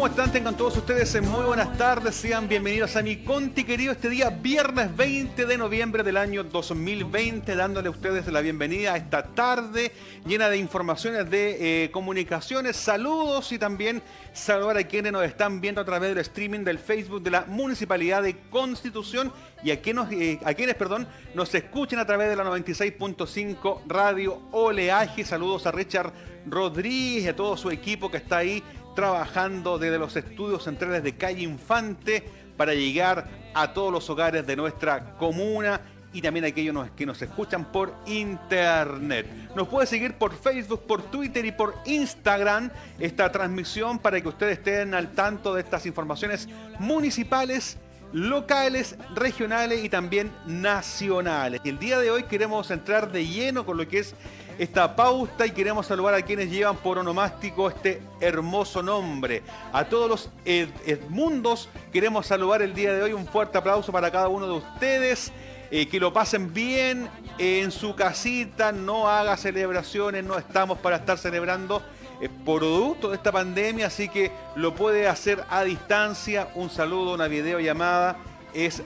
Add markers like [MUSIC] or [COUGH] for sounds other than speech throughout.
¿Cómo están? Tengan todos ustedes muy buenas tardes. Sean bienvenidos a mi Conti querido este día, viernes 20 de noviembre del año 2020, dándole a ustedes la bienvenida a esta tarde llena de informaciones de eh, comunicaciones, saludos y también saludar a quienes nos están viendo a través del streaming del Facebook de la Municipalidad de Constitución y a quienes, eh, a quienes perdón, nos escuchen a través de la 96.5 Radio Oleaje. Saludos a Richard Rodríguez y a todo su equipo que está ahí trabajando desde los estudios centrales de Calle Infante para llegar a todos los hogares de nuestra comuna y también a aquellos que nos escuchan por internet. Nos puede seguir por Facebook, por Twitter y por Instagram esta transmisión para que ustedes estén al tanto de estas informaciones municipales, locales, regionales y también nacionales. El día de hoy queremos entrar de lleno con lo que es esta pauta y queremos saludar a quienes llevan por onomástico este hermoso nombre. A todos los Edmundos queremos saludar el día de hoy. Un fuerte aplauso para cada uno de ustedes. Eh, que lo pasen bien en su casita, no haga celebraciones, no estamos para estar celebrando producto de esta pandemia, así que lo puede hacer a distancia. Un saludo, una videollamada es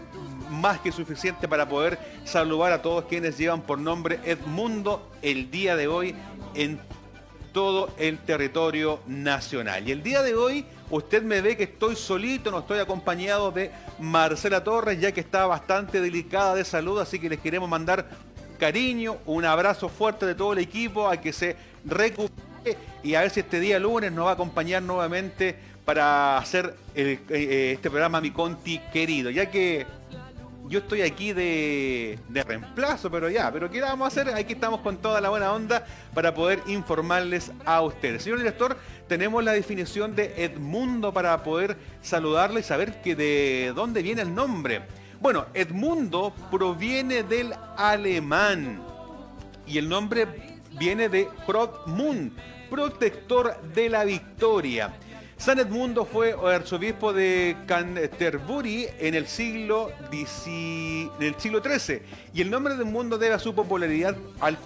más que suficiente para poder saludar a todos quienes llevan por nombre Edmundo el día de hoy en todo el territorio nacional. Y el día de hoy usted me ve que estoy solito, no estoy acompañado de Marcela Torres, ya que está bastante delicada de salud, así que les queremos mandar cariño, un abrazo fuerte de todo el equipo a que se recupere y a ver si este día lunes nos va a acompañar nuevamente para hacer eh, eh, este programa Mi Conti querido, ya que yo estoy aquí de, reemplazo, pero ya, pero ¿qué vamos a hacer? Aquí estamos con toda la buena onda para poder informarles a ustedes. Señor director, tenemos la definición de Edmundo para poder saludarle y saber que de dónde viene el nombre. Bueno, Edmundo proviene del alemán y el nombre viene de Protmund, protector de la victoria. San Edmundo fue arzobispo de Canterbury en el siglo, XIII y el nombre de Edmundo debe a su popularidad al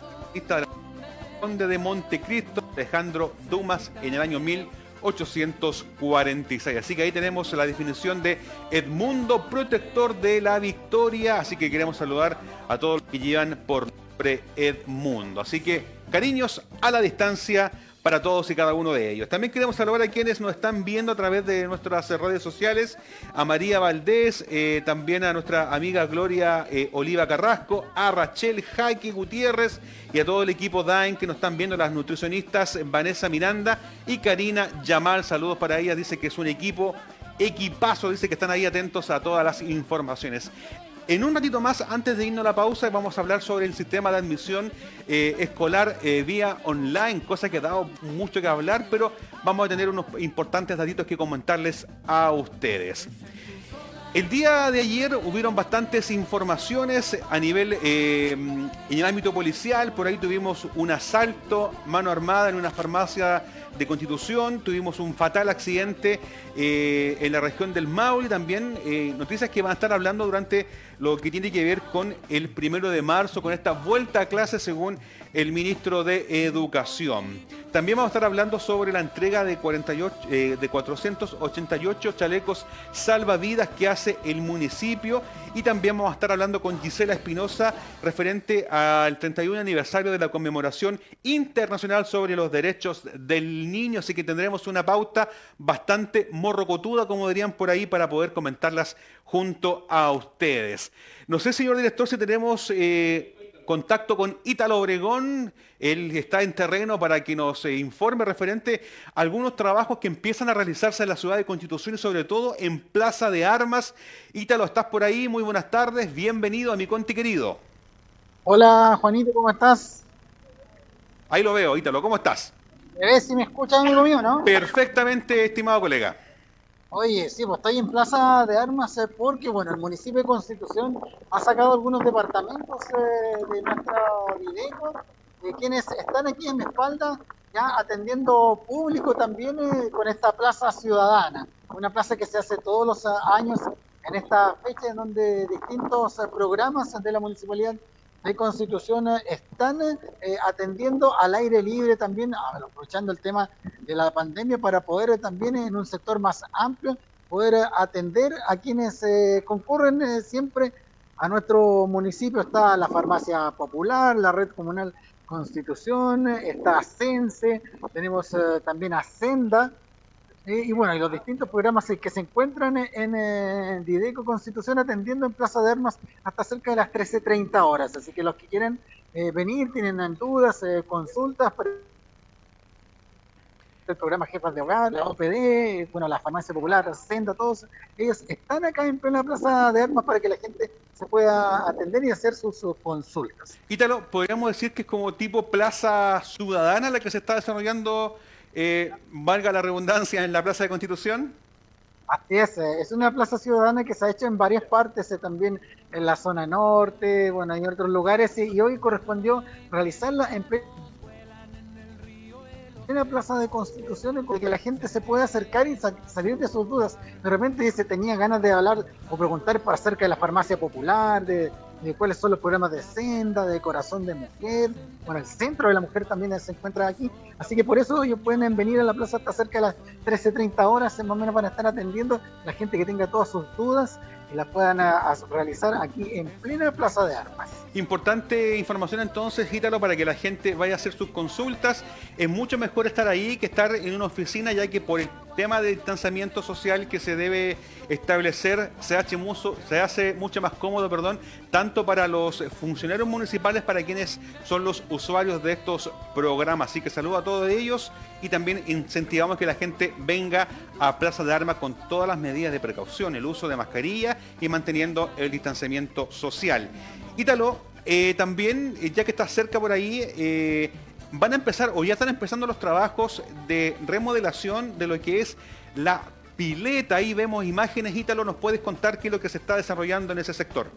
conde de Montecristo, Alejandro Dumas, en el año 1846. Así que ahí tenemos la definición de Edmundo, protector de la victoria. Así que queremos saludar a todos los que llevan por nombre Edmundo. Así que cariños a la distancia para todos y cada uno de ellos. También queremos saludar a quienes nos están viendo a través de nuestras redes sociales, a María Valdés, eh, también a nuestra amiga Gloria eh, Oliva Carrasco, a Rachel Jaque Gutiérrez y a todo el equipo DAIN que nos están viendo, las nutricionistas Vanessa Miranda y Karina Yamal. Saludos para ella, dice que es un equipo equipazo, dice que están ahí atentos a todas las informaciones. En un ratito más, antes de irnos a la pausa, vamos a hablar sobre el sistema de admisión eh, escolar eh, vía online, cosa que ha dado mucho que hablar, pero vamos a tener unos importantes datitos que comentarles a ustedes. El día de ayer hubieron bastantes informaciones a nivel eh, en el ámbito policial. Por ahí tuvimos un asalto mano armada en una farmacia de Constitución, tuvimos un fatal accidente en la región del Maule, también noticias que van a estar hablando durante lo que tiene que ver con el primero de marzo, con esta vuelta a clase según el ministro de Educación. También vamos a estar hablando sobre la entrega de, 48, eh, de 488 chalecos salvavidas que hace el municipio y también vamos a estar hablando con Gisela Espinosa referente al 31 aniversario de la conmemoración internacional sobre los derechos del niño, así que tendremos una pauta bastante morrocotuda, como dirían por ahí, para poder comentarlas junto a ustedes. No sé, señor director, si tenemos... Eh, contacto con Ítalo Obregón. Él está en terreno para que nos eh, informe referente a algunos trabajos que empiezan a realizarse en la ciudad de Constitución y sobre todo en Plaza de Armas. Ítalo, ¿estás por ahí? Muy buenas tardes. Bienvenido a mi Conti querido. Hola, Juanito, ¿cómo estás? Ahí lo veo, Ítalo, ¿cómo estás? ¿Me ves si me escuchas, amigo mío, no? Perfectamente, estimado colega. Oye, sí, pues estoy en Plaza de Armas eh, porque, bueno, el municipio de Constitución ha sacado algunos departamentos eh, de nuestra Videco, de quienes están aquí en mi espalda, ya atendiendo público también eh, con esta Plaza Ciudadana, una plaza que se hace todos los años en esta fecha en donde distintos programas de la municipalidad de Constitución están eh, atendiendo al aire libre también, aprovechando el tema de la pandemia para poder también en un sector más amplio poder atender a quienes eh, concurren eh, siempre a nuestro municipio. Está la farmacia popular, la red comunal Constitución, está Sense, tenemos también Ascenda, y bueno, y los distintos programas que se encuentran en, Dideco Constitución atendiendo en Plaza de Armas hasta cerca de las 13.30 horas. Así que los que quieren eh, venir, tienen dudas, eh, consultas, el programa Jefas de Hogar, la OPD, bueno, la Farmacia Popular, Senda, todos ellos están acá en plena Plaza de Armas para que la gente se pueda atender y hacer sus, sus consultas. Ítalo, podríamos decir que es como tipo Plaza Ciudadana la que se está desarrollando eh, valga la redundancia, en la Plaza de Constitución? Así es, eh, es una plaza ciudadana que se ha hecho en varias partes, eh, también en la zona norte, bueno, en otros lugares, y hoy correspondió realizarla en la plaza de Constitución para que la gente se pueda acercar y salir de sus dudas. De repente dice, tenía ganas de hablar o preguntar acerca de la farmacia popular, de, de cuáles son los programas de senda, de corazón de mujer. Bueno, el centro de la mujer también se encuentra aquí. Así que por eso ellos pueden venir a la plaza hasta cerca de las 13.30 horas, más o menos van a estar atendiendo la gente que tenga todas sus dudas y las puedan realizar aquí en plena Plaza de Armas. Importante información entonces, Gítalo, para que la gente vaya a hacer sus consultas. Es mucho mejor estar ahí que estar en una oficina, ya que por el tema de distanciamiento social que se debe establecer se hace mucho, se hace mucho más cómodo, perdón, tanto para los funcionarios municipales, para quienes son los usuarios de estos programas. Así que saludo a todos ellos y también incentivamos que la gente venga a Plaza de Armas con todas las medidas de precaución, el uso de mascarilla y manteniendo el distanciamiento social. Ítalo, eh, también, eh, ya que está cerca por ahí, eh, van a empezar o ya están empezando los trabajos de remodelación de lo que es la pileta. Ahí vemos imágenes, Ítalo, ¿nos puedes contar qué es lo que se está desarrollando en ese sector?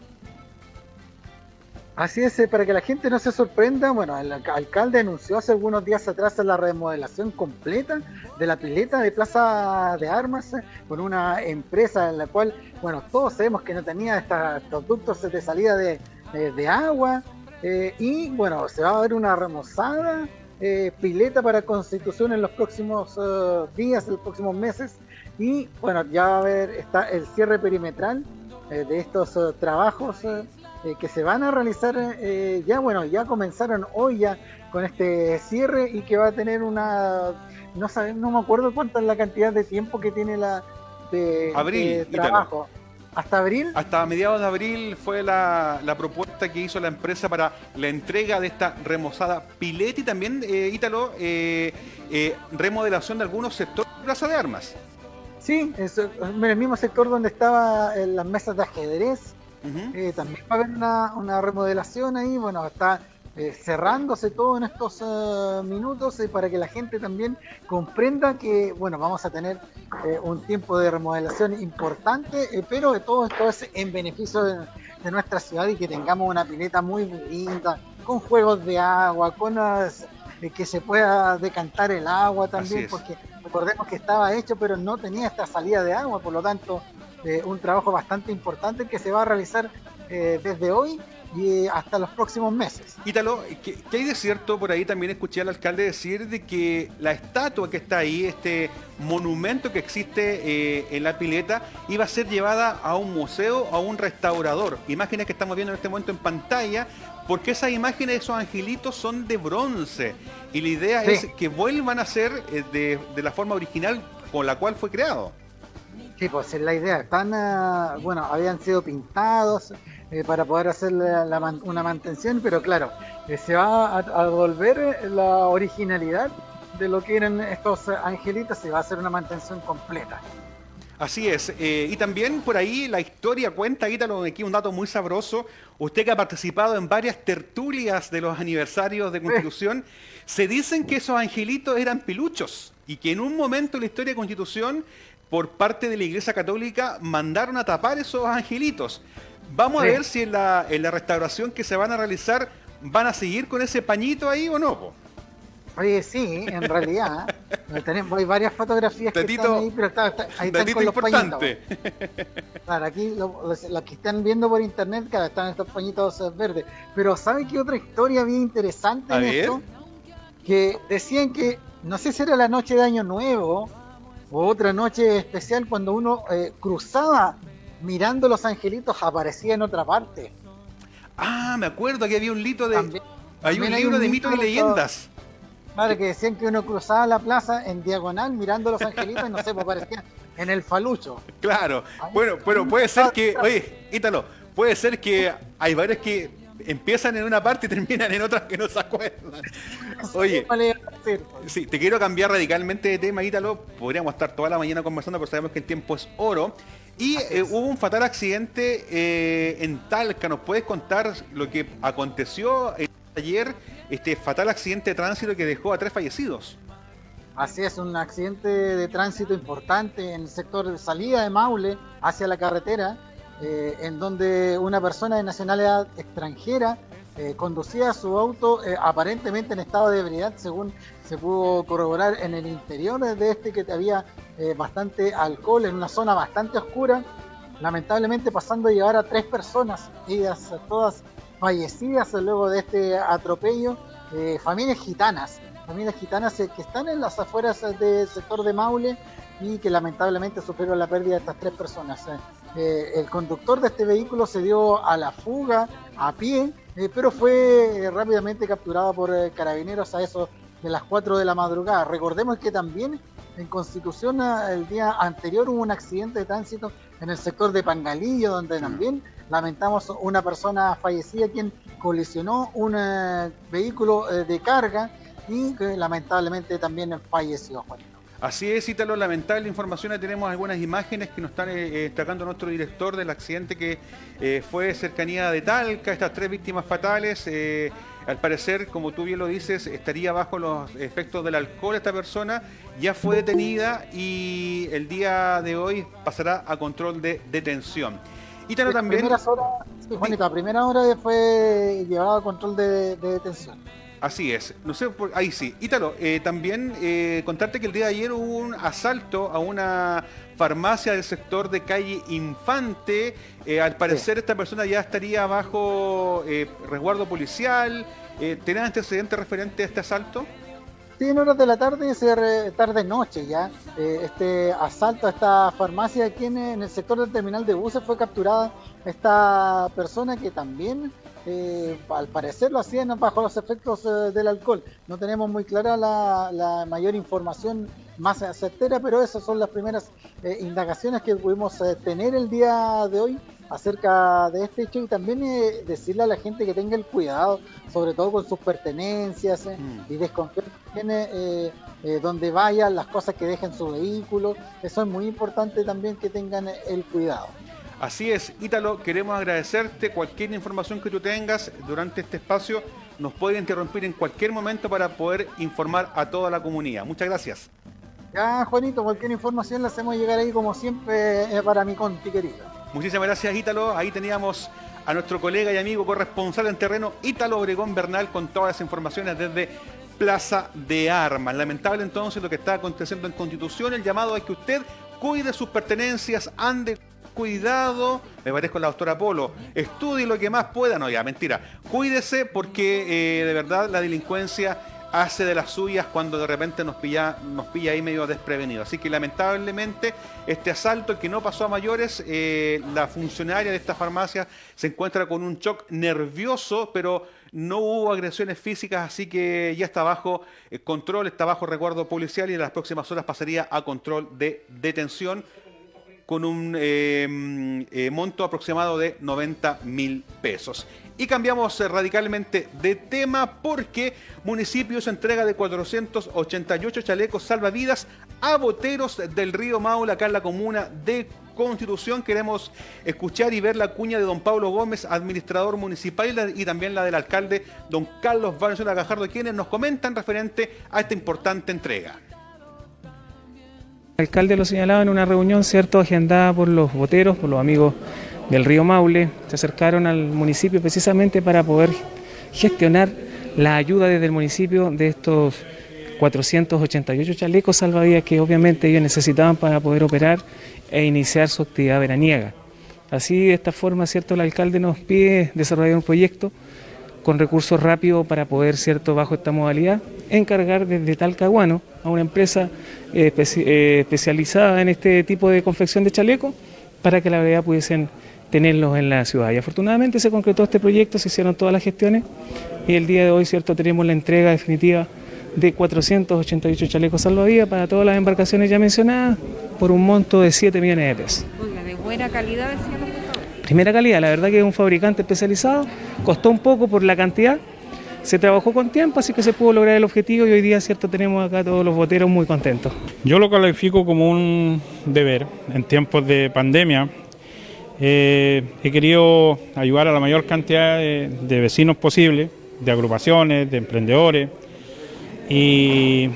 Así es, para que la gente no se sorprenda, bueno, el alcalde anunció hace algunos días atrás la remodelación completa de la pileta de Plaza de Armas con una empresa en la cual, bueno, todos sabemos que no tenía estos ductos de salida de, agua eh, y bueno, se va a ver una remozada eh, pileta para constitución en los próximos eh, días, en los próximos meses y bueno, ya va a haber está el cierre perimetral de estos trabajos que se van a realizar ya, bueno, ya comenzaron hoy ya con este cierre y que va a tener una, no saben, no me acuerdo cuánta es la cantidad de tiempo que tiene la de, Abril, trabajo. ¿Hasta abril? Hasta mediados de abril fue la, propuesta que hizo la empresa para la entrega de esta remozada pileta y también, eh, Ítalo, eh, eh, remodelación de algunos sectores de Plaza de Armas. Sí, en el mismo sector donde estaban las mesas de ajedrez. También va a haber una, una remodelación ahí. Bueno, está eh, cerrándose todo en estos eh, minutos y para que la gente también comprenda que, bueno, vamos a tener eh, un tiempo de remodelación importante, pero de todo esto es en beneficio de, nuestra ciudad y que tengamos una pileta muy linda, con juegos de agua, con que se pueda decantar el agua también, porque recordemos que estaba hecho, pero no tenía esta salida de agua, por lo tanto, un trabajo bastante importante que se va a realizar desde hoy y hasta los próximos meses. Ítalo, ¿qué, hay de cierto? Por ahí también escuché al alcalde decir de que la estatua que está ahí, este monumento que existe eh, en la pileta, iba a ser llevada a un museo, a un restaurador. Imágenes que estamos viendo en este momento en pantalla, porque esas imágenes, esos angelitos son de bronce. Y la idea es que vuelvan a ser eh, de, de la forma original con la cual fue creado. Sí, pues es la idea. Están, ah, bueno, habían sido pintados, eh, para poder hacer una mantención, pero claro, eh, se va a, volver eh, la originalidad de lo que eran estos angelitos, se va a hacer una mantención completa. Así es, y también por ahí la historia cuenta, Ítalo, aquí un dato muy sabroso, usted que ha participado en varias tertulias de los aniversarios de Constitución, se dicen que esos angelitos eran piluchos y que en un momento de la historia de Constitución, por parte de la Iglesia Católica, mandaron a tapar esos angelitos. Vamos a ver si en la, en la restauración que se van a realizar van a seguir con ese pañito ahí o no. Oye, sí, en realidad. [LAUGHS] tenemos, hay varias fotografías que están ahí, pero está, ahí están con los importante. pañitos. [LAUGHS] Claro, aquí los, que están viendo por internet, claro, están estos pañitos eh, verdes. Pero ¿sabe qué otra historia bien interesante en esto? Que decían que, no sé si era la noche de Año Nuevo o otra noche especial cuando uno eh, cruzaba mirando los angelitos, aparecía en otra parte. Ah, me acuerdo que había un lito de... hay un libro de mitos y leyendas. Claro, que decían que uno cruzaba la plaza en diagonal mirando los angelitos y no sé, pues parecía en el falucho. Claro, bueno, pero puede ser que, oye, Ítalo, puede ser que hay varios que empiezan en una parte y terminan en otras que no se acuerdan. Oye, sí, te quiero cambiar radicalmente de tema, Ítalo. Podríamos estar toda la mañana conversando, pero sabemos que el tiempo es oro. Y eh, hubo un fatal accidente eh, en Talca. ¿Nos puedes contar lo que aconteció ayer? este fatal accidente de tránsito que dejó a tres fallecidos. Así es, un accidente de tránsito importante en el sector de salida de Maule hacia la carretera, eh, en donde una persona de nacionalidad extranjera eh, conducía su auto eh, aparentemente en estado de ebriedad, según se pudo corroborar en el interior de este que había bastante alcohol en una zona bastante oscura, lamentablemente pasando a llevar a tres personas, ellas todas fallecidas luego de este atropello, eh, familias gitanas, familias gitanas eh, que están en las afueras del sector de Maule y que lamentablemente sufrieron la pérdida de estas tres personas. Eh, el conductor de este vehículo se dio a la fuga a pie, pero fue rápidamente capturado por carabineros a eso de las 4 de la madrugada. Recordemos que también en Constitución el día anterior hubo un accidente de tránsito en el sector de Pangalillo, donde también lamentamos una persona fallecida quien colisionó un eh, vehículo eh, de carga y que lamentablemente también falleció. Así es, Ítalo, lamentable información. Tenemos algunas imágenes que nos están eh, destacando nuestro director del accidente que fue cercanía de Talca, estas tres víctimas fatales. al parecer, como tú bien lo dices, estaría bajo los efectos del alcohol esta persona. Ya fue detenida y el día de hoy pasará a control de detención. Y también. a primera hora fue llevado a control de, detención. Así es, no sé, por, ahí sí. Ítalo, eh, también eh, contarte que el día de ayer hubo un asalto a una farmacia del sector de calle Infante. Eh, al parecer esta persona ya estaría bajo resguardo policial. ¿Tenés antecedentes referente a este asalto? en horas de la tarde, tarde-noche ya. Eh, este asalto a esta farmacia aquí en, el sector del terminal de buses fue capturada esta persona que también, eh, al parecer, lo hacían bajo los efectos eh, del alcohol. No tenemos muy clara la, mayor información más certera, pero esas son las primeras indagaciones que pudimos tener el día de hoy acerca de este hecho y también decirle a la gente que tenga el cuidado, sobre todo con sus pertenencias mm. y desconfiar eh, eh, donde vayan, las cosas que dejen su vehículo. Eso es muy importante también que tengan el cuidado. Así es, Ítalo, queremos agradecerte. Cualquier información que tú tengas durante este espacio nos puede interrumpir en cualquier momento para poder informar a toda la comunidad. Muchas gracias. Ya, Juanito, cualquier información la hacemos llegar ahí como siempre eh, para mi conti querido. Muchísimas gracias, Ítalo. Ahí teníamos a nuestro colega y amigo corresponsal en terreno, Ítalo Obregón Bernal, con todas las informaciones desde Plaza de Armas. Lamentable entonces lo que está aconteciendo en Constitución. El llamado es que usted cuide sus pertenencias, ande cuidado, me parezco la doctora Polo, estudie lo que más pueda, no ya, mentira, cuídese porque eh, de verdad la delincuencia hace de las suyas cuando de repente nos pilla, nos pilla ahí medio desprevenido. Así que lamentablemente este asalto que no pasó a mayores, eh, la funcionaria de esta farmacia se encuentra con un shock nervioso, pero no hubo agresiones físicas, así que ya está bajo eh, control, está bajo resguardo policial y en las próximas horas pasaría a control de detención con un em, eh, monto aproximado de 90 mil pesos. Y cambiamos eh, radicalmente de tema porque municipios entrega de 488 chalecos salvavidas a boteros del río Maula, acá en la comuna de Constitución. Queremos escuchar y ver la cuña de don Pablo Gómez, administrador municipal, y también la del alcalde don Carlos Valenzuela Gajardo, quienes nos comentan referente a esta importante entrega. El alcalde lo señalaba en una reunión, cierto, agendada por los boteros, por los amigos del río Maule, se acercaron al municipio precisamente para poder gestionar la ayuda desde el municipio de estos 488 chalecos salvavidas que obviamente ellos necesitaban para poder operar e iniciar su actividad veraniega. Así, de esta forma, ¿cierto? el alcalde nos pide desarrollar un proyecto con recursos rápidos para poder, ¿cierto? bajo esta modalidad, encargar desde Talcahuano a una empresa eh, eh, especializada en este tipo de confección de chalecos para que la verdad pudiesen tenerlos en la ciudad. Y afortunadamente se concretó este proyecto, se hicieron todas las gestiones y el día de hoy, ¿cierto? tenemos la entrega definitiva de 488 chalecos salvavidas para todas las embarcaciones ya mencionadas por un monto de 7 millones de pesos. Oiga, de buena calidad decían los Primera calidad, la verdad que es un fabricante especializado, costó un poco por la cantidad, se trabajó con tiempo, así que se pudo lograr el objetivo y hoy día, cierto, tenemos acá todos los boteros muy contentos. Yo lo califico como un deber en tiempos de pandemia. Eh, he querido ayudar a la mayor cantidad de vecinos posible, de agrupaciones, de emprendedores, y,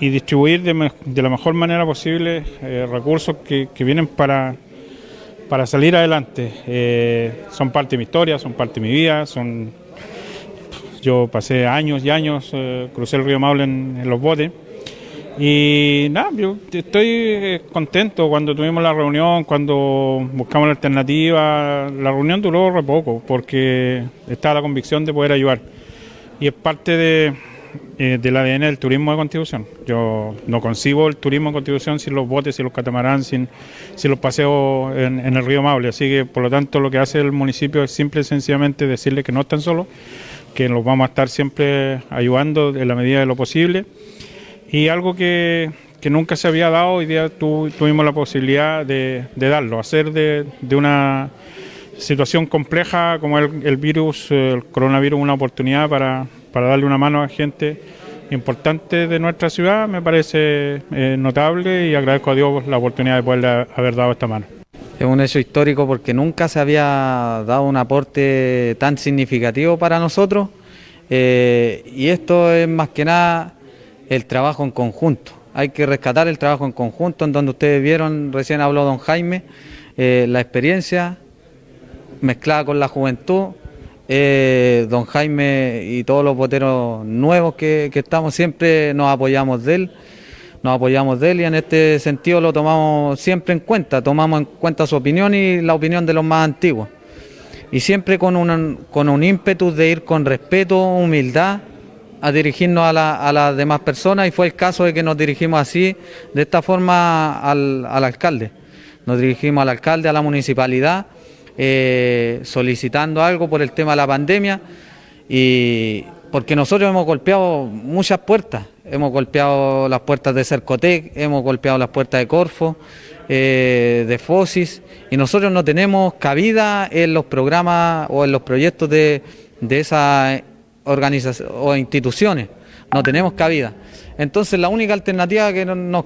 distribuir de, la mejor manera posible eh, recursos que, vienen para, para salir adelante. Eh, son parte de mi historia, son parte de mi vida, son yo pasé años y años, eh, crucé el río Maule en, los botes. Y nada, yo estoy contento cuando tuvimos la reunión, cuando buscamos la alternativa. La reunión duró poco porque estaba la convicción de poder ayudar. Y es parte de, eh, del ADN del turismo de Constitución. Yo no concibo el turismo de Constitución sin los botes, sin los catamarán, sin, sin los paseos en, el río Maule. Así que, por lo tanto, lo que hace el municipio es simple y sencillamente decirle que no están solos, que los vamos a estar siempre ayudando en la medida de lo posible. Y algo que, nunca se había dado, hoy día tuvimos la posibilidad de, darlo, hacer de, una situación compleja como el, el virus, el coronavirus, una oportunidad para, para darle una mano a gente importante de nuestra ciudad me parece eh, notable y agradezco a Dios la oportunidad de poderle haber dado esta mano. Es un hecho histórico porque nunca se había dado un aporte tan significativo para nosotros eh, y esto es más que nada el trabajo en conjunto. Hay que rescatar el trabajo en conjunto en donde ustedes vieron, recién habló don Jaime, eh, la experiencia mezclada con la juventud eh, don Jaime y todos los boteros nuevos que, estamos siempre nos apoyamos de él, nos apoyamos de él y en este sentido lo tomamos siempre en cuenta, tomamos en cuenta su opinión y la opinión de los más antiguos. Y siempre con un, con un ímpetu de ir con respeto, humildad, a dirigirnos a, las demás personas y fue el caso de que nos dirigimos así, de esta forma al, al alcalde. Nos dirigimos al alcalde, a la municipalidad eh, solicitando algo por el tema de la pandemia y porque nosotros hemos golpeado muchas puertas, hemos golpeado las puertas de Cercotec, hemos golpeado las puertas de Corfo, eh, de Fosis y nosotros no tenemos cabida en los programas o en los proyectos de, de esas organizaciones o instituciones, no tenemos cabida. Entonces la única alternativa que,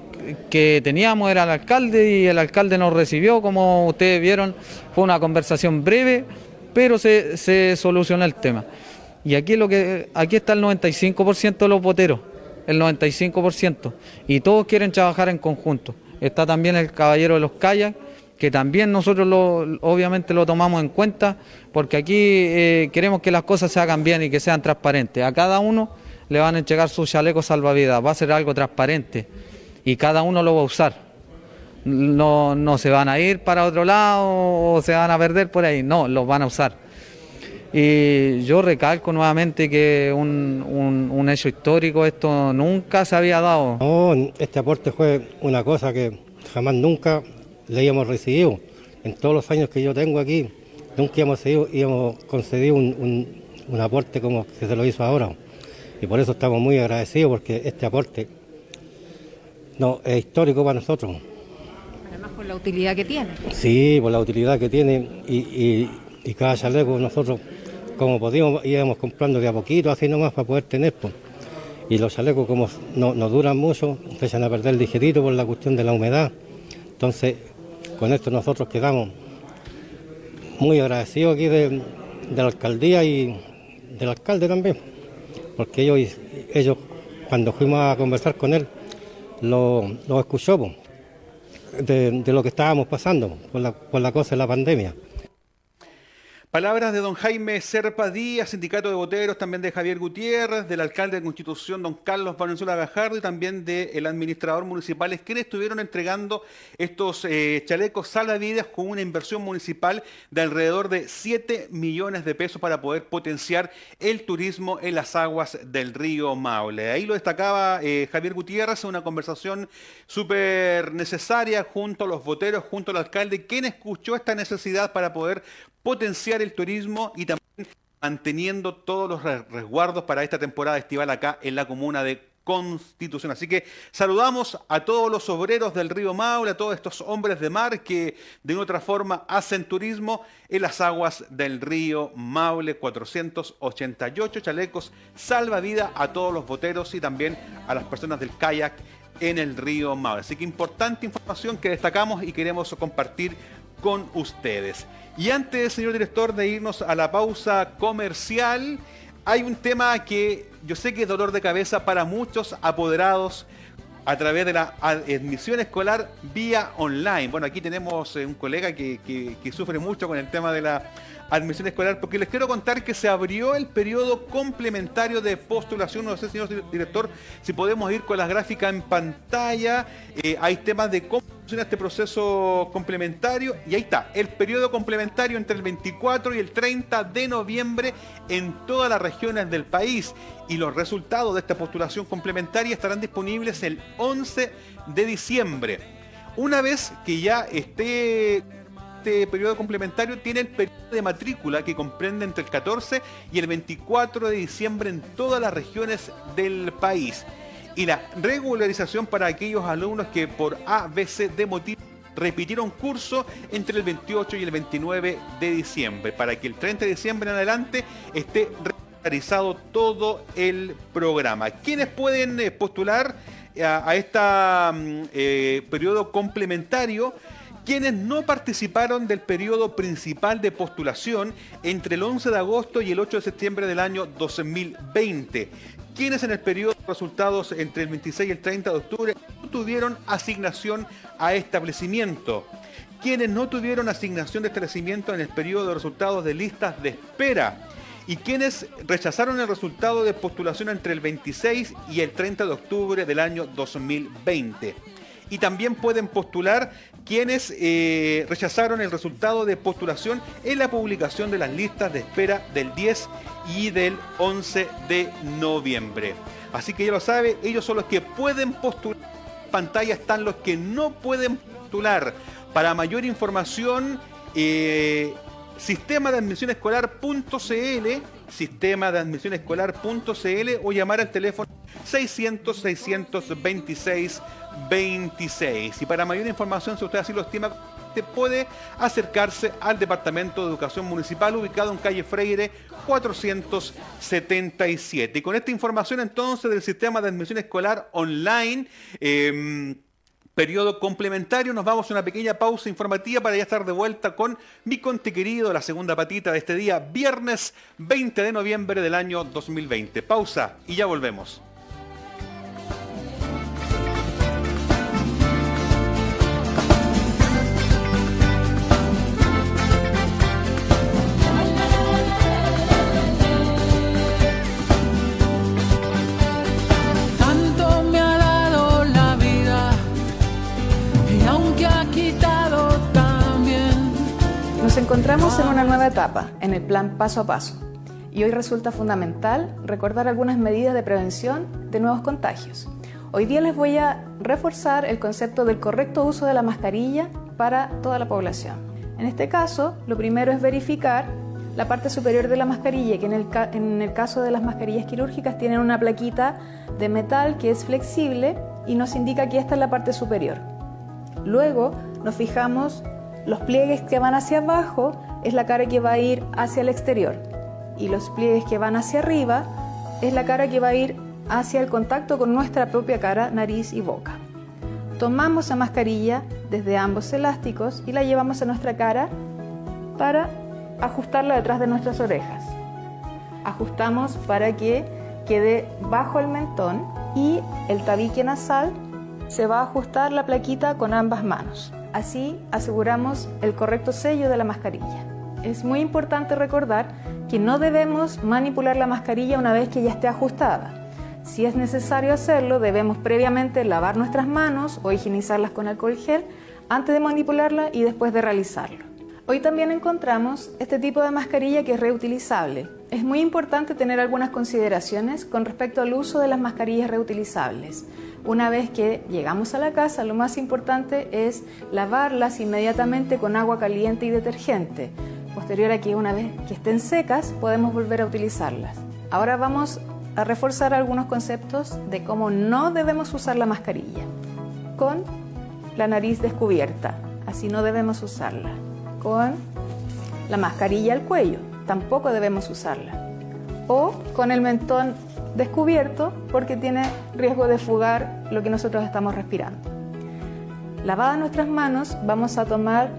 que teníamos era el alcalde y el alcalde nos recibió, como ustedes vieron, fue una conversación breve, pero se, se solucionó el tema. Y aquí, lo que, aquí está el 95% de los voteros, el 95%, y todos quieren trabajar en conjunto. Está también el caballero de los kayaks, que también nosotros lo, obviamente lo tomamos en cuenta, porque aquí eh, queremos que las cosas se hagan bien y que sean transparentes. A cada uno le van a entregar su chaleco salvavidas, va a ser algo transparente y cada uno lo va a usar. No, no se van a ir para otro lado o se van a perder por ahí, no, los van a usar. Y yo recalco nuevamente que un, un, hecho histórico, esto nunca se había dado. No, este aporte fue una cosa que jamás nunca le habíamos recibido. En todos los años que yo tengo aquí, nunca hemos, hemos concedido un, un aporte como que se lo hizo ahora y por eso estamos muy agradecidos porque este aporte no, es histórico para nosotros. Además por la utilidad que tiene. Sí, por la utilidad que tiene y, cada chaleco nosotros como podíamos íbamos comprando de a poquito así nomás para poder tener. Pues. Y los chalecos como no, duran mucho, echan a perder ligerito por la cuestión de la humedad. Entonces, con esto nosotros quedamos muy agradecidos aquí de la alcaldía y del alcalde también porque ellos, ellos cuando fuimos a conversar con él, lo, escuchó de, lo que estábamos pasando por la, por la cosa de la pandemia. Palabras de don Jaime Serpa Díaz, sindicato de boteros, también de Javier Gutiérrez, del alcalde de Constitución, don Carlos Valenzuela Gajardo, y también del administrador municipal, quienes estuvieron entregando estos eh, chalecos salvavidas con una inversión municipal de alrededor de 7 millones de pesos para poder potenciar el turismo en las aguas del río Maule. Ahí lo destacaba eh, Javier Gutiérrez una conversación súper necesaria junto a los boteros, junto al alcalde, quien escuchó esta necesidad para poder potenciar el turismo y también manteniendo todos los resguardos para esta temporada estival acá en la comuna de Constitución. Así que saludamos a todos los obreros del río Maule, a todos estos hombres de mar que de otra forma hacen turismo en las aguas del río Maule. 488 chalecos salva vida a todos los boteros y también a las personas del kayak en el río Maule. Así que importante información que destacamos y queremos compartir con ustedes. Y antes, señor director, de irnos a la pausa comercial, hay un tema que yo sé que es dolor de cabeza para muchos apoderados a través de la admisión escolar vía online. Bueno, aquí tenemos eh, un colega que, que sufre mucho con el tema de la admisión escolar, porque les quiero contar que se abrió el periodo complementario de postulación. No sé, señor director, si podemos ir con las gráficas en pantalla. Eh, hay temas de cómo funciona este proceso complementario. Y ahí está, el periodo complementario entre el 24 y el 30 de noviembre en todas las regiones del país. Y los resultados de esta postulación complementaria estarán disponibles el 11 de diciembre. Una vez que ya esté este periodo complementario tiene el periodo de matrícula que comprende entre el 14 y el 24 de diciembre en todas las regiones del país. Y la regularización para aquellos alumnos que por A, de motivo repitieron curso entre el 28 y el 29 de diciembre, para que el 30 de diciembre en adelante esté regularizado todo el programa. ¿Quiénes pueden eh, postular a, este periodo complementario? Quienes no participaron del periodo principal de postulación entre el 11 de agosto y el 8 de septiembre del año 2020, quienes en el periodo de resultados entre el 26 y el 30 de octubre no tuvieron asignación a establecimiento, quienes no tuvieron asignación de establecimiento en el periodo de resultados de listas de espera, y quienes rechazaron el resultado de postulación entre el 26 y el 30 de octubre del año 2020 y también pueden postular quienes eh, rechazaron el resultado de postulación en la publicación de las listas de espera del 10 y del 11 de noviembre. Así que ya lo sabe, ellos son los que pueden postular. En pantalla están los que no pueden postular. Para mayor información, eh, sistema de admisión escolar.cl, sistema de admisión escolar.cl o llamar al teléfono 600 626 26. Y para mayor información, si usted así lo estima, usted puede acercarse al Departamento de Educación Municipal ubicado en calle Freire 477. Y con esta información entonces del sistema de admisión escolar online, em, periodo complementario, nos vamos a una pequeña pausa informativa para ya estar de vuelta con mi conte querido, la segunda patita de este día, viernes 20 de noviembre del año 2020. Pausa y ya volvemos. Encontramos en una nueva etapa, en el plan paso a paso, y hoy resulta fundamental recordar algunas medidas de prevención de nuevos contagios. Hoy día les voy a reforzar el concepto del correcto uso de la mascarilla para toda la población. En este caso, lo primero es verificar la parte superior de la mascarilla, que en el, en el caso de las mascarillas quirúrgicas tienen una plaquita de metal que es flexible y nos indica que esta es la parte superior. Luego nos fijamos los pliegues que van hacia abajo es la cara que va a ir hacia el exterior y los pliegues que van hacia arriba es la cara que va a ir hacia el contacto con nuestra propia cara, nariz y boca. Tomamos la mascarilla desde ambos elásticos y la llevamos a nuestra cara para ajustarla detrás de nuestras orejas. Ajustamos para que quede bajo el mentón y el tabique nasal se va a ajustar la plaquita con ambas manos. Así aseguramos el correcto sello de la mascarilla. es muy importante recordar que no debemos manipular la mascarilla una vez que ya esté ajustada. Si es necesario hacerlo, debemos previamente lavar nuestras manos o higienizarlas con alcohol gel antes de manipularla y después de realizarlo. Hoy también encontramos este tipo de mascarilla que es reutilizable. Es muy importante tener algunas consideraciones con respecto al uso de las mascarillas reutilizables. Una vez que llegamos a la casa, lo más importante es lavarlas inmediatamente con agua caliente y detergente. Posterior a que una vez que estén secas, podemos volver a utilizarlas. Ahora vamos a reforzar algunos conceptos de cómo no debemos usar la mascarilla. Con la nariz descubierta, así no debemos usarla con la mascarilla al cuello, tampoco debemos usarla. O con el mentón descubierto porque tiene riesgo de fugar lo que nosotros estamos respirando. Lavadas nuestras manos, vamos a tomar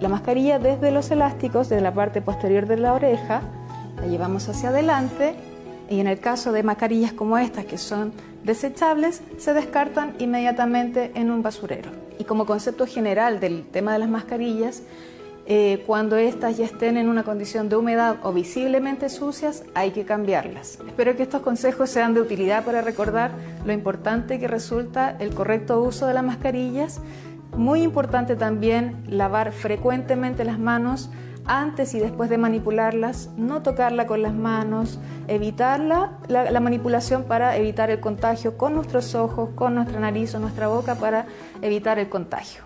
la mascarilla desde los elásticos, de la parte posterior de la oreja, la llevamos hacia adelante y en el caso de mascarillas como estas que son desechables, se descartan inmediatamente en un basurero. Y como concepto general del tema de las mascarillas, eh, cuando éstas ya estén en una condición de humedad o visiblemente sucias, hay que cambiarlas. Espero que estos consejos sean de utilidad para recordar lo importante que resulta el correcto uso de las mascarillas. Muy importante también lavar frecuentemente las manos antes y después de manipularlas, no tocarla con las manos, evitar la manipulación para evitar el contagio con nuestros ojos, con nuestra nariz o nuestra boca para evitar el contagio.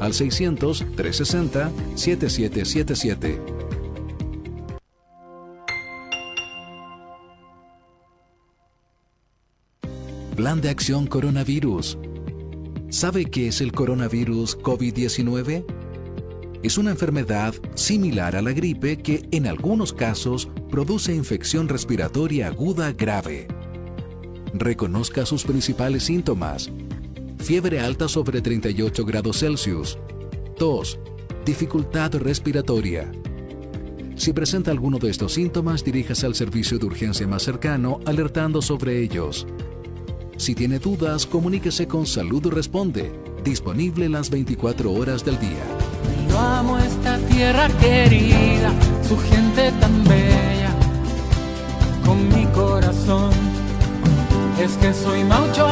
al 600-360-7777. Plan de acción coronavirus. ¿Sabe qué es el coronavirus COVID-19? Es una enfermedad similar a la gripe que en algunos casos produce infección respiratoria aguda grave. Reconozca sus principales síntomas fiebre alta sobre 38 grados Celsius, tos, dificultad respiratoria. Si presenta alguno de estos síntomas, diríjase al servicio de urgencia más cercano alertando sobre ellos. Si tiene dudas, comuníquese con Salud Responde, disponible las 24 horas del día. Yo amo esta tierra querida, su gente tan bella, con mi corazón. Es que soy maucho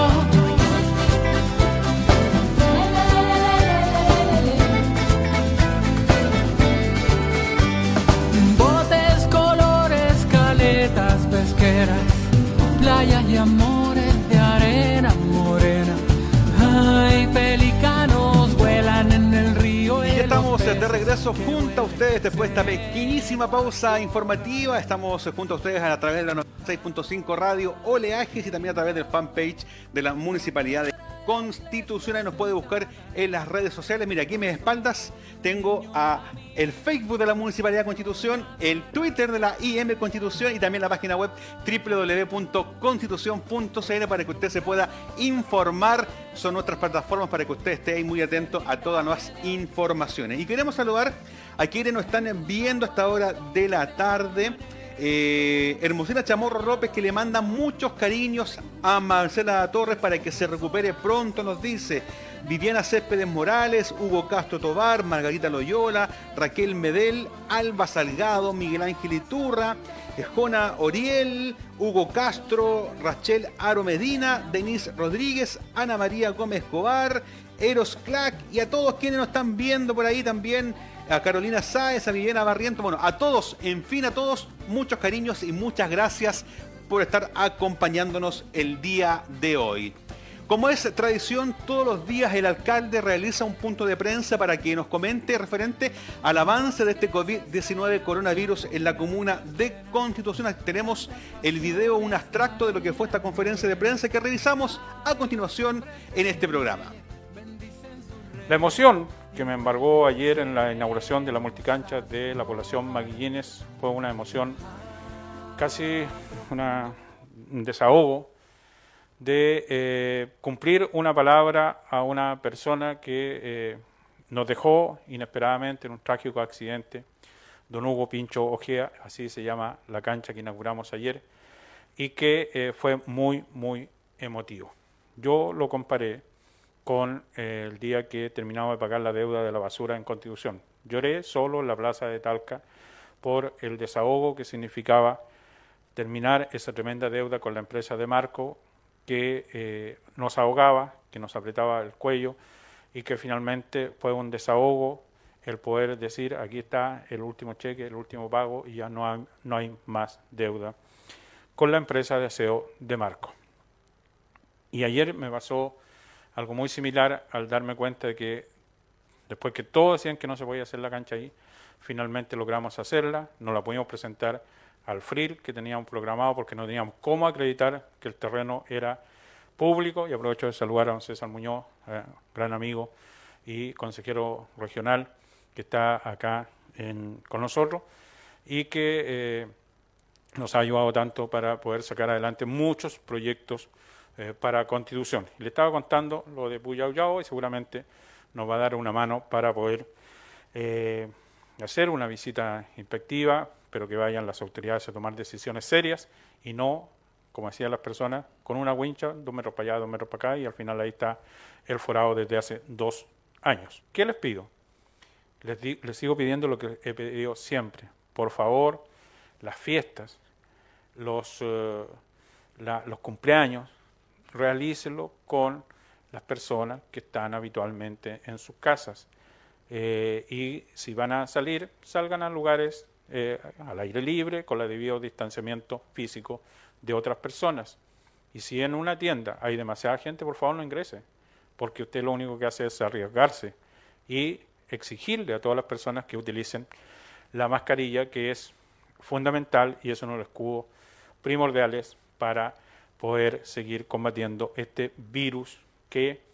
y amores de arena morena. Ay, pelicanos vuelan en el río. Y estamos de regreso junto a ustedes después de esta pequeñísima pausa informativa. Estamos junto a ustedes a través de la 96.5 Radio Oleajes y también a través del fanpage de la Municipalidad de Constitución. nos puede buscar en las redes sociales. Mira, aquí en mis espaldas tengo a el Facebook de la Municipalidad Constitución, el Twitter de la IM Constitución y también la página web www.constitución.cl para que usted se pueda informar. Son nuestras plataformas para que usted esté ahí muy atento a todas las informaciones. Y queremos saludar a quienes nos están viendo a esta hora de la tarde. Eh, Hermosina Chamorro López que le manda muchos cariños a Marcela Torres para que se recupere pronto, nos dice. Viviana Céspedes Morales, Hugo Castro Tobar, Margarita Loyola, Raquel Medel, Alba Salgado, Miguel Ángel Iturra, Jona Oriel, Hugo Castro, Rachel Aro Medina, Denise Rodríguez, Ana María Gómez Cobar, Eros Clack y a todos quienes nos están viendo por ahí también, a Carolina Sáez, a Viviana Barriento, bueno, a todos, en fin, a todos, muchos cariños y muchas gracias por estar acompañándonos el día de hoy. Como es tradición, todos los días el alcalde realiza un punto de prensa para que nos comente referente al avance de este COVID-19 coronavirus en la comuna de Constitución. Tenemos el video, un abstracto de lo que fue esta conferencia de prensa que revisamos a continuación en este programa. La emoción que me embargó ayer en la inauguración de la multicancha de la población Maguillines fue una emoción casi un desahogo de eh, cumplir una palabra a una persona que eh, nos dejó inesperadamente en un trágico accidente, don Hugo Pincho Ojea, así se llama la cancha que inauguramos ayer, y que eh, fue muy, muy emotivo. Yo lo comparé con el día que terminamos de pagar la deuda de la basura en Constitución. Lloré solo en la plaza de Talca por el desahogo que significaba terminar esa tremenda deuda con la empresa de Marco que eh, nos ahogaba, que nos apretaba el cuello y que finalmente fue un desahogo el poder decir aquí está el último cheque, el último pago y ya no hay, no hay más deuda con la empresa de aseo de Marco. Y ayer me pasó algo muy similar al darme cuenta de que después que todos decían que no se podía hacer la cancha ahí, finalmente logramos hacerla, nos la pudimos presentar al FRIL que teníamos programado porque no teníamos cómo acreditar que el terreno era público. Y aprovecho de saludar a don César Muñoz, eh, gran amigo y consejero regional que está acá con nosotros y que eh, nos ha ayudado tanto para poder sacar adelante muchos proyectos eh, para Constitución. Le estaba contando lo de Puyao y seguramente nos va a dar una mano para poder hacer una visita inspectiva, pero que vayan las autoridades a tomar decisiones serias y no, como decían las personas, con una wincha, dos metros para allá, dos metros para acá, y al final ahí está el forado desde hace dos años. ¿Qué les pido? Les, sigo pidiendo lo que he pedido siempre. Por favor, las fiestas, los, eh, los cumpleaños, realícenlo con las personas que están habitualmente en sus casas. Eh, y si van a salir, salgan a lugares eh, al aire libre, con el debido distanciamiento físico de otras personas. Y si en una tienda hay demasiada gente, por favor no ingrese, porque usted lo único que hace es arriesgarse y exigirle a todas las personas que utilicen la mascarilla, que es fundamental y es uno de los escudos primordiales para poder seguir combatiendo este virus que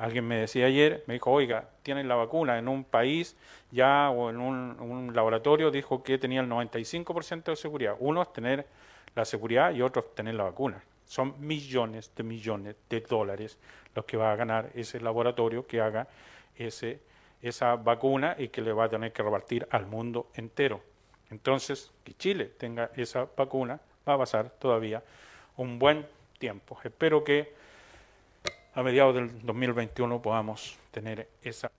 Alguien me decía ayer, me dijo, oiga, tienen la vacuna en un país ya o en un, laboratorio, dijo que tenía el 95% de seguridad. Uno es tener la seguridad y otro es tener la vacuna. Son millones de millones de dólares los que va a ganar ese laboratorio que haga ese, esa vacuna y que le va a tener que repartir al mundo entero. Entonces, que Chile tenga esa vacuna va a pasar todavía un buen tiempo. Espero que a mediados del 2021 podamos tener esa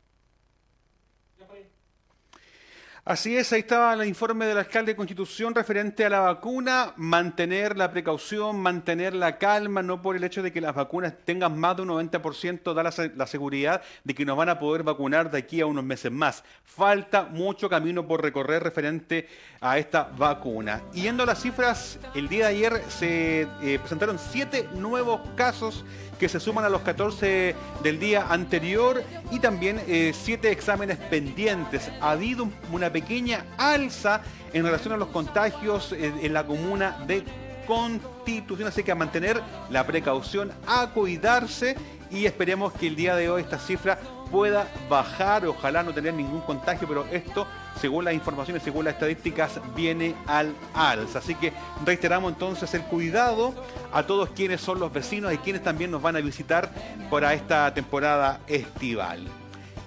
Así es, ahí estaba el informe del alcalde de Constitución referente a la vacuna, mantener la precaución, mantener la calma, no por el hecho de que las vacunas tengan más de un 90%, da la, seguridad de que nos van a poder vacunar de aquí a unos meses más. Falta mucho camino por recorrer referente a esta vacuna. Yendo a las cifras, el día de ayer se eh, presentaron siete nuevos casos que se suman a los 14 del día anterior y también eh, siete exámenes pendientes. Ha habido una pequeña alza en relación a los contagios en, la comuna de Constitución, así que a mantener la precaución, a cuidarse y esperemos que el día de hoy esta cifra pueda bajar, ojalá no tener ningún contagio, pero esto, según las informaciones, según las estadísticas, viene al alza. Así que reiteramos entonces el cuidado a todos quienes son los vecinos y quienes también nos van a visitar para esta temporada estival.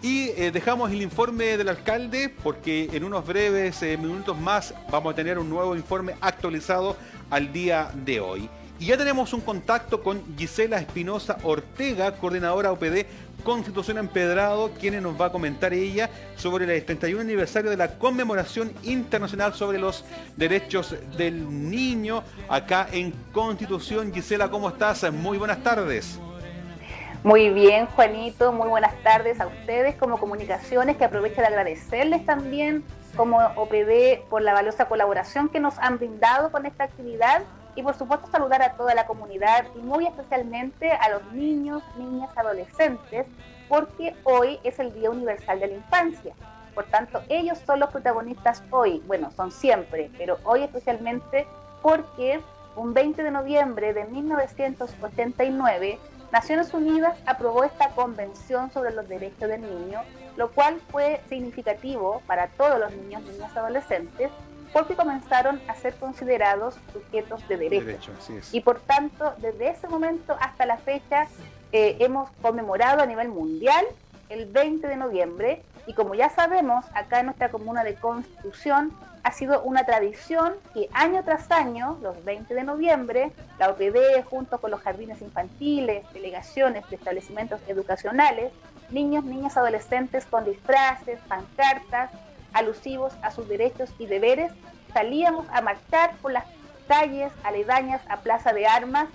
Y eh, dejamos el informe del alcalde porque en unos breves eh, minutos más vamos a tener un nuevo informe actualizado al día de hoy. Y ya tenemos un contacto con Gisela Espinosa Ortega, coordinadora OPD Constitución Empedrado, quien nos va a comentar ella sobre el 31 aniversario de la conmemoración internacional sobre los derechos del niño acá en Constitución. Gisela, ¿cómo estás? Muy buenas tardes. Muy bien, Juanito, muy buenas tardes a ustedes como comunicaciones, que aprovecho de agradecerles también como OPD por la valiosa colaboración que nos han brindado con esta actividad y por supuesto saludar a toda la comunidad y muy especialmente a los niños, niñas, adolescentes, porque hoy es el Día Universal de la Infancia. Por tanto, ellos son los protagonistas hoy, bueno, son siempre, pero hoy especialmente porque un 20 de noviembre de 1989 Naciones Unidas aprobó esta Convención sobre los Derechos del Niño, lo cual fue significativo para todos los niños, niñas y adolescentes, porque comenzaron a ser considerados sujetos de derecho. y por tanto, desde ese momento hasta la fecha, eh, hemos conmemorado a nivel mundial el 20 de noviembre y como ya sabemos, acá en nuestra comuna de Constitución ha sido una tradición que año tras año, los 20 de noviembre, la OPD junto con los jardines infantiles, delegaciones de establecimientos educacionales, niños, niñas, adolescentes con disfraces, pancartas, alusivos a sus derechos y deberes, salíamos a marchar por las calles aledañas a Plaza de Armas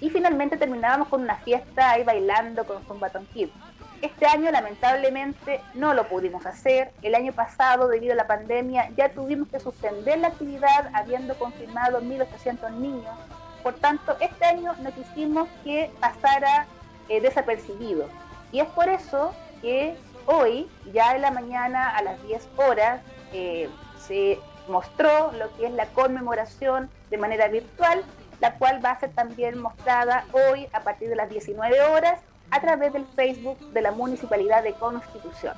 y finalmente terminábamos con una fiesta ahí bailando con Zumbatón Kid. Este año lamentablemente no lo pudimos hacer. El año pasado, debido a la pandemia, ya tuvimos que suspender la actividad habiendo confirmado 1.800 niños. Por tanto, este año no quisimos que pasara eh, desapercibido. Y es por eso que hoy, ya en la mañana a las 10 horas, eh, se mostró lo que es la conmemoración de manera virtual, la cual va a ser también mostrada hoy a partir de las 19 horas a través del Facebook de la Municipalidad de Constitución.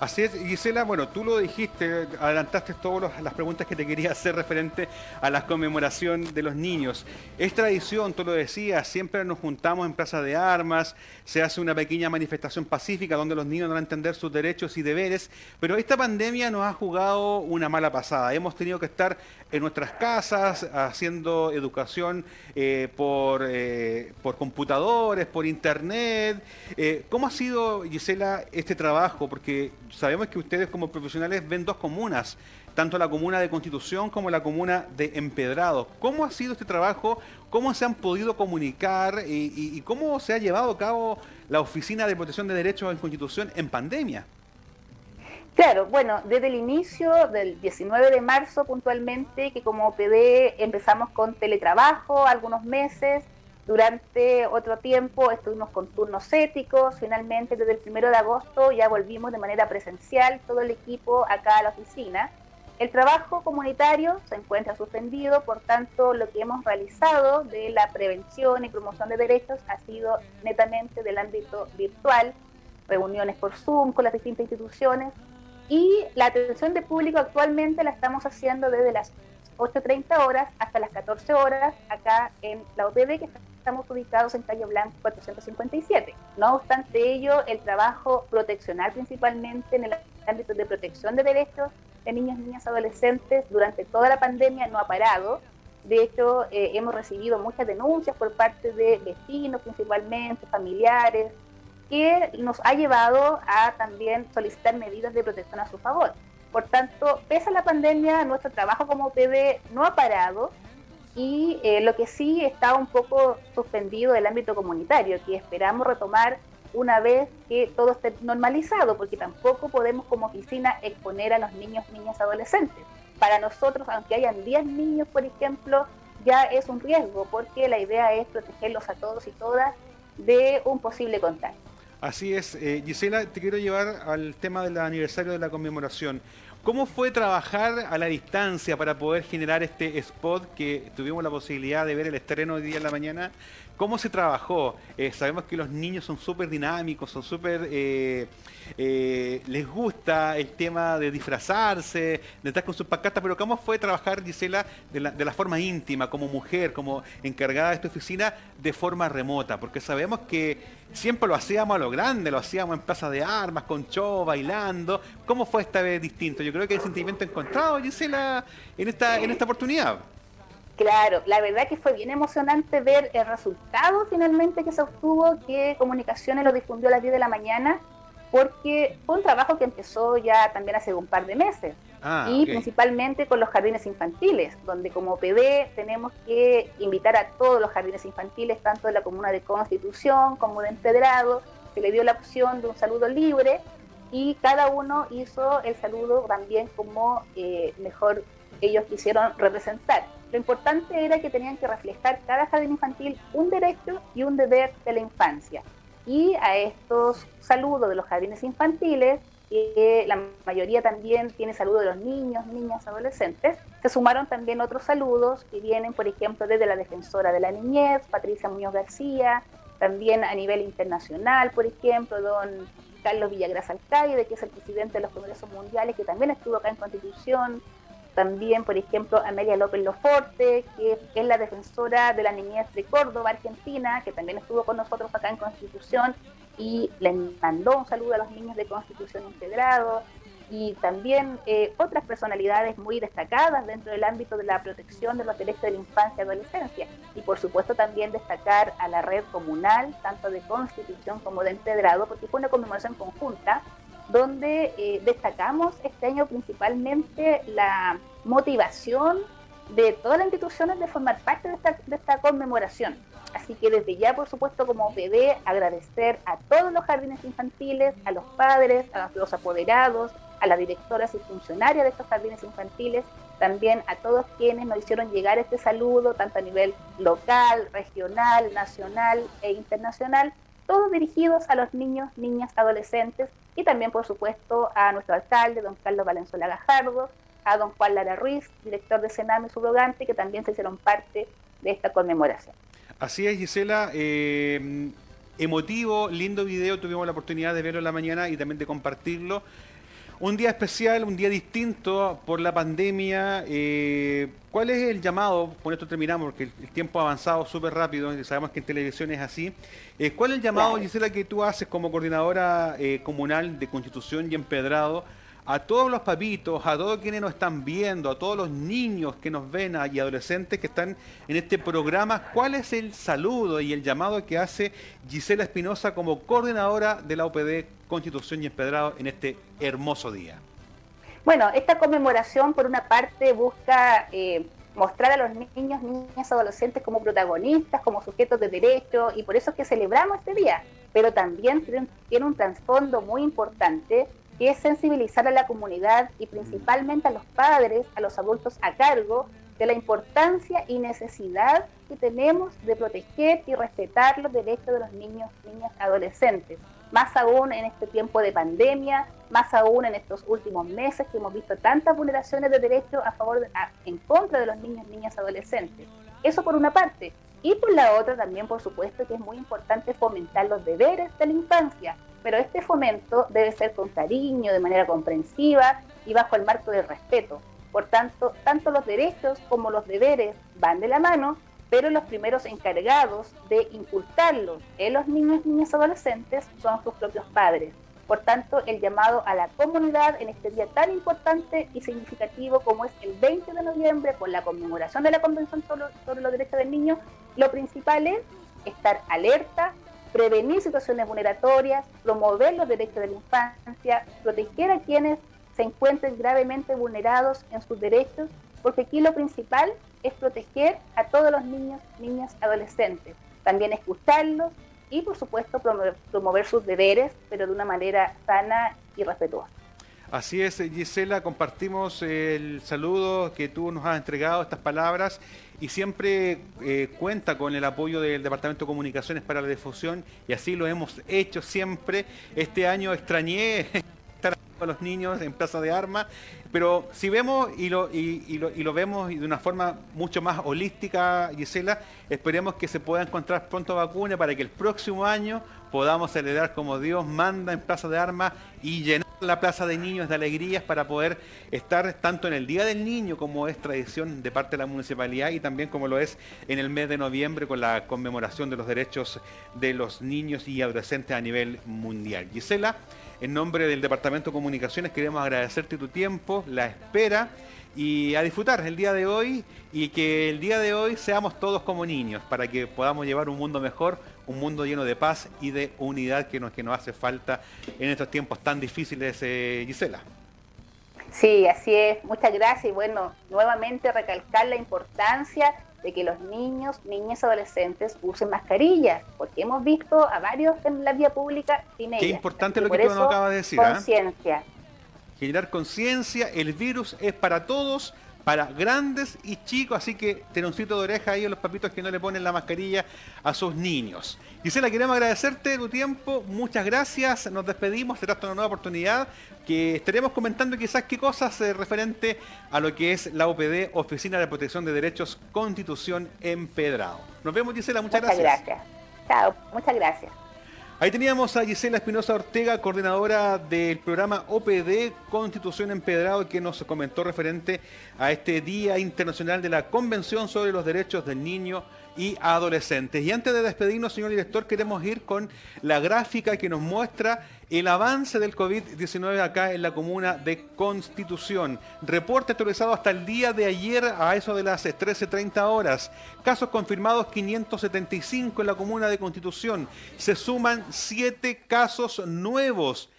Así es, Gisela, bueno, tú lo dijiste, adelantaste todas las preguntas que te quería hacer referente a la conmemoración de los niños. Es tradición, tú lo decías, siempre nos juntamos en Plaza de Armas, se hace una pequeña manifestación pacífica donde los niños van a entender sus derechos y deberes, pero esta pandemia nos ha jugado una mala pasada. Hemos tenido que estar en nuestras casas haciendo educación eh, por, eh, por computadores, por internet. Eh, ¿Cómo ha sido, Gisela, este trabajo? Porque sabemos que ustedes como profesionales ven dos comunas, tanto la comuna de Constitución como la comuna de Empedrado. ¿Cómo ha sido este trabajo? ¿Cómo se han podido comunicar y, cómo se ha llevado a cabo la Oficina de Protección de Derechos en Constitución en pandemia? Claro, bueno, desde el inicio del 19 de marzo puntualmente, que como PD empezamos con teletrabajo algunos meses, durante otro tiempo estuvimos con turnos éticos, finalmente desde el primero de agosto ya volvimos de manera presencial todo el equipo acá a la oficina. El trabajo comunitario se encuentra suspendido, por tanto lo que hemos realizado de la prevención y promoción de derechos ha sido netamente del ámbito virtual, reuniones por Zoom con las distintas instituciones y la atención de público actualmente la estamos haciendo desde las 8.30 horas hasta las 14 horas acá en la OPD que estamos ubicados en Calle Blanco 457. No obstante ello, el trabajo proteccional principalmente en el ámbito de protección de derechos de niños, niñas, adolescentes durante toda la pandemia no ha parado. De hecho, eh, hemos recibido muchas denuncias por parte de vecinos principalmente, familiares, que nos ha llevado a también solicitar medidas de protección a su favor. Por tanto, pese a la pandemia, nuestro trabajo como PD no ha parado y eh, lo que sí está un poco suspendido del ámbito comunitario, que esperamos retomar una vez que todo esté normalizado, porque tampoco podemos como oficina exponer a los niños, niñas, adolescentes. Para nosotros, aunque hayan 10 niños, por ejemplo, ya es un riesgo, porque la idea es protegerlos a todos y todas de un posible contagio. Así es. Eh, Gisela, te quiero llevar al tema del aniversario de la conmemoración. ¿Cómo fue trabajar a la distancia para poder generar este spot que tuvimos la posibilidad de ver el estreno hoy día en la mañana? ¿Cómo se trabajó? Eh, sabemos que los niños son súper dinámicos, son súper... Eh, eh, les gusta el tema de disfrazarse, de estar con sus pancartas, pero ¿cómo fue trabajar, Gisela, de la, de la forma íntima, como mujer, como encargada de esta oficina, de forma remota? Porque sabemos que siempre lo hacíamos a lo grande, lo hacíamos en plaza de armas, con show, bailando. ¿Cómo fue esta vez distinto? Yo creo que hay sentimiento encontrado, Gisela, en esta, en esta oportunidad. Claro, la verdad que fue bien emocionante ver el resultado finalmente que se obtuvo, que Comunicaciones lo difundió a las 10 de la mañana, porque fue un trabajo que empezó ya también hace un par de meses. Ah, y principalmente con los jardines infantiles, donde como PD tenemos que invitar a todos los jardines infantiles, tanto de la comuna de Constitución como de Empedrado, se le dio la opción de un saludo libre y cada uno hizo el saludo también como eh, mejor ellos quisieron representar. Lo importante era que tenían que reflejar cada jardín infantil un derecho y un deber de la infancia. Y a estos saludos de los jardines infantiles, que la mayoría también tiene saludos de los niños, niñas, adolescentes, se sumaron también otros saludos que vienen, por ejemplo, desde la defensora de la niñez, Patricia Muñoz García, también a nivel internacional, por ejemplo, don Carlos Villagras Alcaide, que es el presidente de los Congresos Mundiales, que también estuvo acá en Constitución, también, por ejemplo, Amelia López Loforte, que es la defensora de la niñez de Córdoba, Argentina, que también estuvo con nosotros acá en Constitución y le mandó un saludo a los niños de Constitución Integrado y también eh, otras personalidades muy destacadas dentro del ámbito de la protección de los derechos de la infancia y adolescencia. Y por supuesto también destacar a la red comunal, tanto de Constitución como de Integrado, porque fue una conmemoración conjunta donde eh, destacamos este año principalmente la motivación de todas las instituciones de formar parte de esta, conmemoración. Así que desde ya, por supuesto, como PD, agradecer a todos los jardines infantiles, a los padres, a los apoderados, a las directoras y funcionarias de estos jardines infantiles, también a todos quienes nos hicieron llegar este saludo, tanto a nivel local, regional, nacional e internacional, todos dirigidos a los niños, niñas, adolescentes y también, por supuesto, a nuestro alcalde, don Carlos Valenzuela Gajardo, a don Juan Lara Ruiz, director de Sename subrogante, que también se hicieron parte de esta conmemoración. Así es, Gisela. eh, emotivo, lindo video. Tuvimos la oportunidad de verlo en la mañana y también de compartirlo. Un día especial, un día distinto por la pandemia. eh, ¿Cuál es el llamado? Con esto terminamos porque el, el tiempo ha avanzado súper rápido y sabemos que en televisión es así. Eh, ¿Cuál es el llamado, Claro. Gisela, que tú haces como coordinadora eh, comunal de Constitución y Empedrado a todos los papitos, a todos quienes nos están viendo, a todos los niños que nos ven y adolescentes que están en este programa, ¿cuál es el saludo y el llamado que hace Gisela Espinosa como coordinadora de la OPD Constitución y Empedrado en este hermoso día? Bueno, esta conmemoración por una parte busca eh, mostrar a los niños, niñas, adolescentes como protagonistas, como sujetos de derecho, y por eso es que celebramos este día. Pero también tiene un trasfondo muy importante, que es sensibilizar a la comunidad y principalmente a los padres, a los adultos a cargo, de la importancia y necesidad que tenemos de proteger y respetar los derechos de los niños, niñas, adolescentes. Más aún en este tiempo de pandemia, más aún en estos últimos meses que hemos visto tantas vulneraciones de derechos a favor, a- en contra de los niños, niñas, adolescentes. Eso por una parte. Y por la otra también, por supuesto, que es muy importante fomentar los deberes de la infancia. Pero este fomento debe ser con cariño, de manera comprensiva y bajo el marco del respeto. Por tanto, tanto los derechos como los deberes van de la mano, pero los primeros encargados de inculcarlos en los niños, niñas, adolescentes son sus propios padres. Por tanto, el llamado a la comunidad en este día tan importante y significativo como es el 20 de noviembre, por la conmemoración de la Convención sobre, los Derechos del Niño, lo principal es estar alerta, prevenir situaciones vulneratorias, promover los derechos de la infancia, proteger a quienes se encuentren gravemente vulnerados en sus derechos, porque aquí lo principal es proteger a todos los niños, niñas, adolescentes, también escucharlos y por supuesto promover, promover sus deberes, pero de una manera sana y respetuosa. Así es, eh, Gisela, compartimos el saludo que tú nos has entregado, estas palabras, y siempre eh, cuenta con el apoyo del Departamento de Comunicaciones para la difusión, y así lo hemos hecho siempre. Este año extrañé [LAUGHS] con los niños en Plaza de Armas, pero si vemos y lo, y, y vemos de una forma mucho más holística, Gisela, esperemos que se pueda encontrar pronto vacuna para que el próximo año podamos celebrar como Dios manda en Plaza de Armas y llenar la Plaza de Niños de alegrías para poder estar tanto en el Día del Niño como es tradición de parte de la municipalidad y también como lo es en el mes de noviembre con la conmemoración de los derechos de los niños y adolescentes a nivel mundial. Gisela, en nombre del Departamento de Comunicaciones queremos agradecerte tu tiempo, la espera y a disfrutar el día de hoy y que el día de hoy seamos todos como niños para que podamos llevar un mundo mejor, un mundo lleno de paz y de unidad que nos, que nos hace falta en estos tiempos tan difíciles, eh, Gisela. Sí, así es. Muchas gracias y bueno, nuevamente recalcar la importancia de que los niños, niñas, adolescentes usen mascarillas, porque hemos visto a varios en la vía pública sin ellas. Qué importante lo que tú nos acabas de decir. ¿ah? Conciencia. Generar conciencia, el virus es para todos, para grandes y chicos, así que teroncito de oreja ahí a los papitos que no le ponen la mascarilla a sus niños. Gisela, queremos agradecerte tu tiempo, muchas gracias, nos despedimos, será una nueva oportunidad que estaremos comentando quizás qué cosas eh, referente a lo que es la OPD, Oficina de Protección de Derechos Constitución Empedrado. Nos vemos Gisela, muchas, muchas gracias. Chao, muchas gracias. Ahí teníamos a Gisela Espinosa Ortega, coordinadora del programa OPD Constitución Empedrado, que nos comentó referente a este Día Internacional de la Convención sobre los Derechos del Niño y Adolescentes. Y antes de despedirnos, señor director, queremos ir con la gráfica que nos muestra el avance del COVID-19 acá en la comuna de Constitución. Reporte actualizado hasta el día de ayer a eso de las 13.30 horas. Casos confirmados 575 en la comuna de Constitución. Se suman 7 casos nuevos.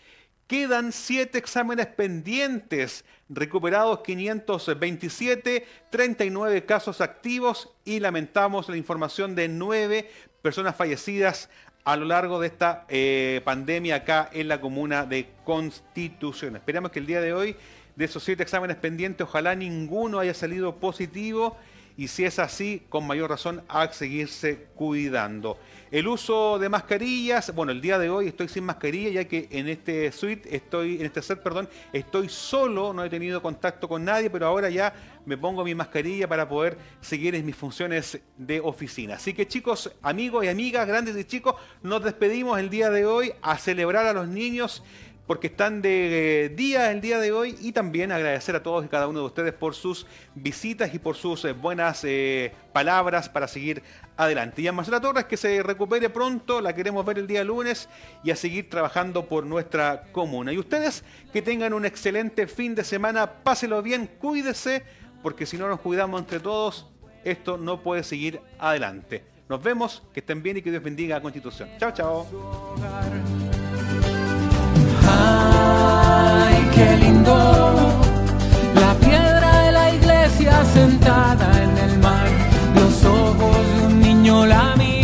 Quedan 7 exámenes pendientes, recuperados 527, 39 casos activos y lamentamos la información de 9 personas fallecidas a lo largo de esta eh, pandemia acá en la comuna de Constitución. Esperamos que el día de hoy, de esos siete exámenes pendientes, ojalá ninguno haya salido positivo y si es así, con mayor razón, a seguirse cuidando. El uso de mascarillas, bueno, el día de hoy estoy sin mascarilla ya que en este suite estoy, en este set, perdón, estoy solo, no he tenido contacto con nadie, pero ahora ya me pongo mi mascarilla para poder seguir en mis funciones de oficina. Así que chicos, amigos y amigas, grandes y chicos, nos despedimos el día de hoy a celebrar a los niños porque están de eh, día el día de hoy y también agradecer a todos y cada uno de ustedes por sus visitas y por sus eh, buenas eh, palabras para seguir adelante. Y a Marcela Torres que se recupere pronto, la queremos ver el día lunes y a seguir trabajando por nuestra comuna. Y ustedes que tengan un excelente fin de semana, páselo bien, cuídese, porque si no nos cuidamos entre todos, esto no puede seguir adelante. Nos vemos, que estén bien y que Dios bendiga a Constitución. Chao, chao. Ay, qué lindo. La piedra de la iglesia sentada en el mar. Los ojos de un niño la miran.